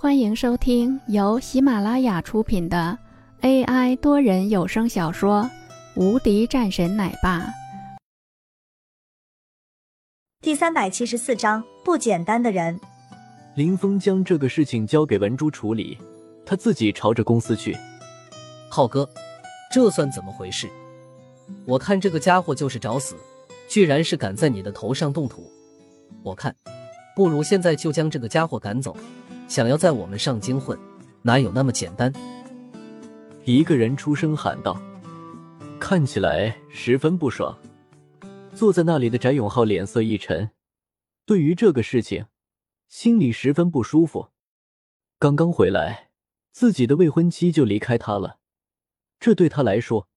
欢迎收听由喜马拉雅出品的 AI 多人有声小说《无敌战神奶爸》第三百七十四章：不简单的人。林峰将这个事情交给文珠处理，他自己朝着公司去。浩哥，这算怎么回事？我看这个家伙就是找死，居然是敢在你的头上动土。我看，不如现在就将这个家伙赶走。想要在我们上京混，哪有那么简单？一个人出声喊道，看起来十分不爽。坐在那里的翟永浩脸色一沉，对于这个事情，心里十分不舒服。刚刚回来，自己的未婚妻就离开他了，这对他来说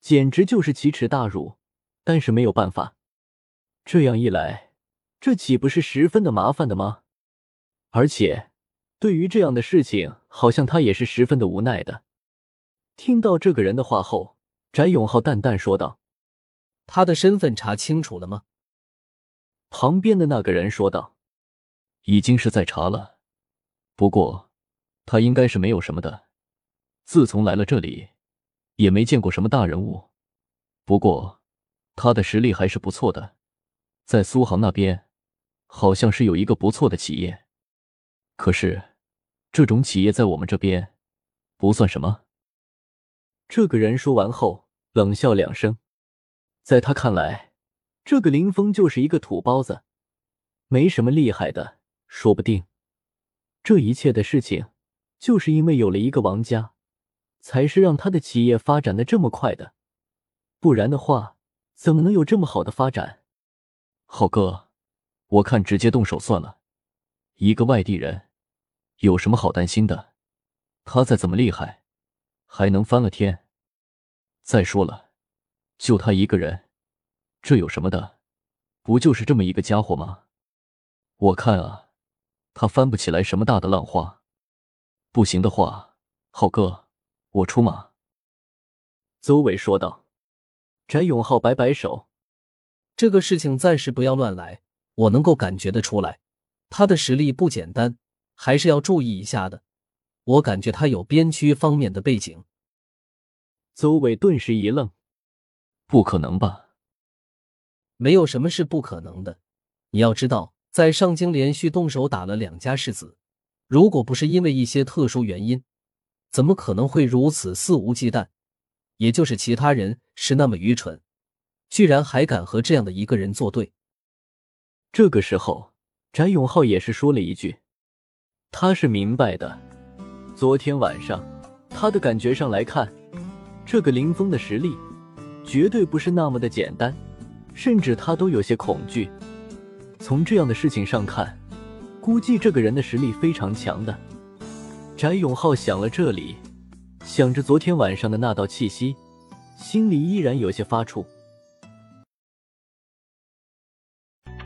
简直就是奇耻大辱。但是没有办法，这样一来，这岂不是十分的麻烦的吗？而且。对于这样的事情，好像他也是十分的无奈的。听到这个人的话后，翟永浩淡淡说道：“他的身份查清楚了吗？”旁边的那个人说道：“已经是在查了，不过他应该是没有什么的。自从来了这里，也没见过什么大人物。不过他的实力还是不错的，在苏杭那边，好像是有一个不错的企业。可是。”这种企业在我们这边不算什么。这个人说完后冷笑两声，在他看来，这个林峰就是一个土包子，没什么厉害的。说不定这一切的事情，就是因为有了一个王家，才是让他的企业发展的这么快的。不然的话，怎么能有这么好的发展？浩哥，我看直接动手算了，一个外地人。有什么好担心的？他再怎么厉害，还能翻了天？再说了，就他一个人，这有什么的？不就是这么一个家伙吗？我看啊，他翻不起来什么大的浪花。不行的话，浩哥，我出马。”邹伟说道。翟永浩摆摆手：“这个事情暂时不要乱来，我能够感觉得出来，他的实力不简单。”还是要注意一下的，我感觉他有边区方面的背景。邹伟顿时一愣：“不可能吧？没有什么是不可能的。你要知道，在上京连续动手打了两家世子，如果不是因为一些特殊原因，怎么可能会如此肆无忌惮？也就是其他人是那么愚蠢，居然还敢和这样的一个人作对。”这个时候，翟永浩也是说了一句。他是明白的，昨天晚上，他的感觉上来看，这个林峰的实力绝对不是那么的简单，甚至他都有些恐惧。从这样的事情上看，估计这个人的实力非常强的。翟永浩想了这里，想着昨天晚上的那道气息，心里依然有些发怵。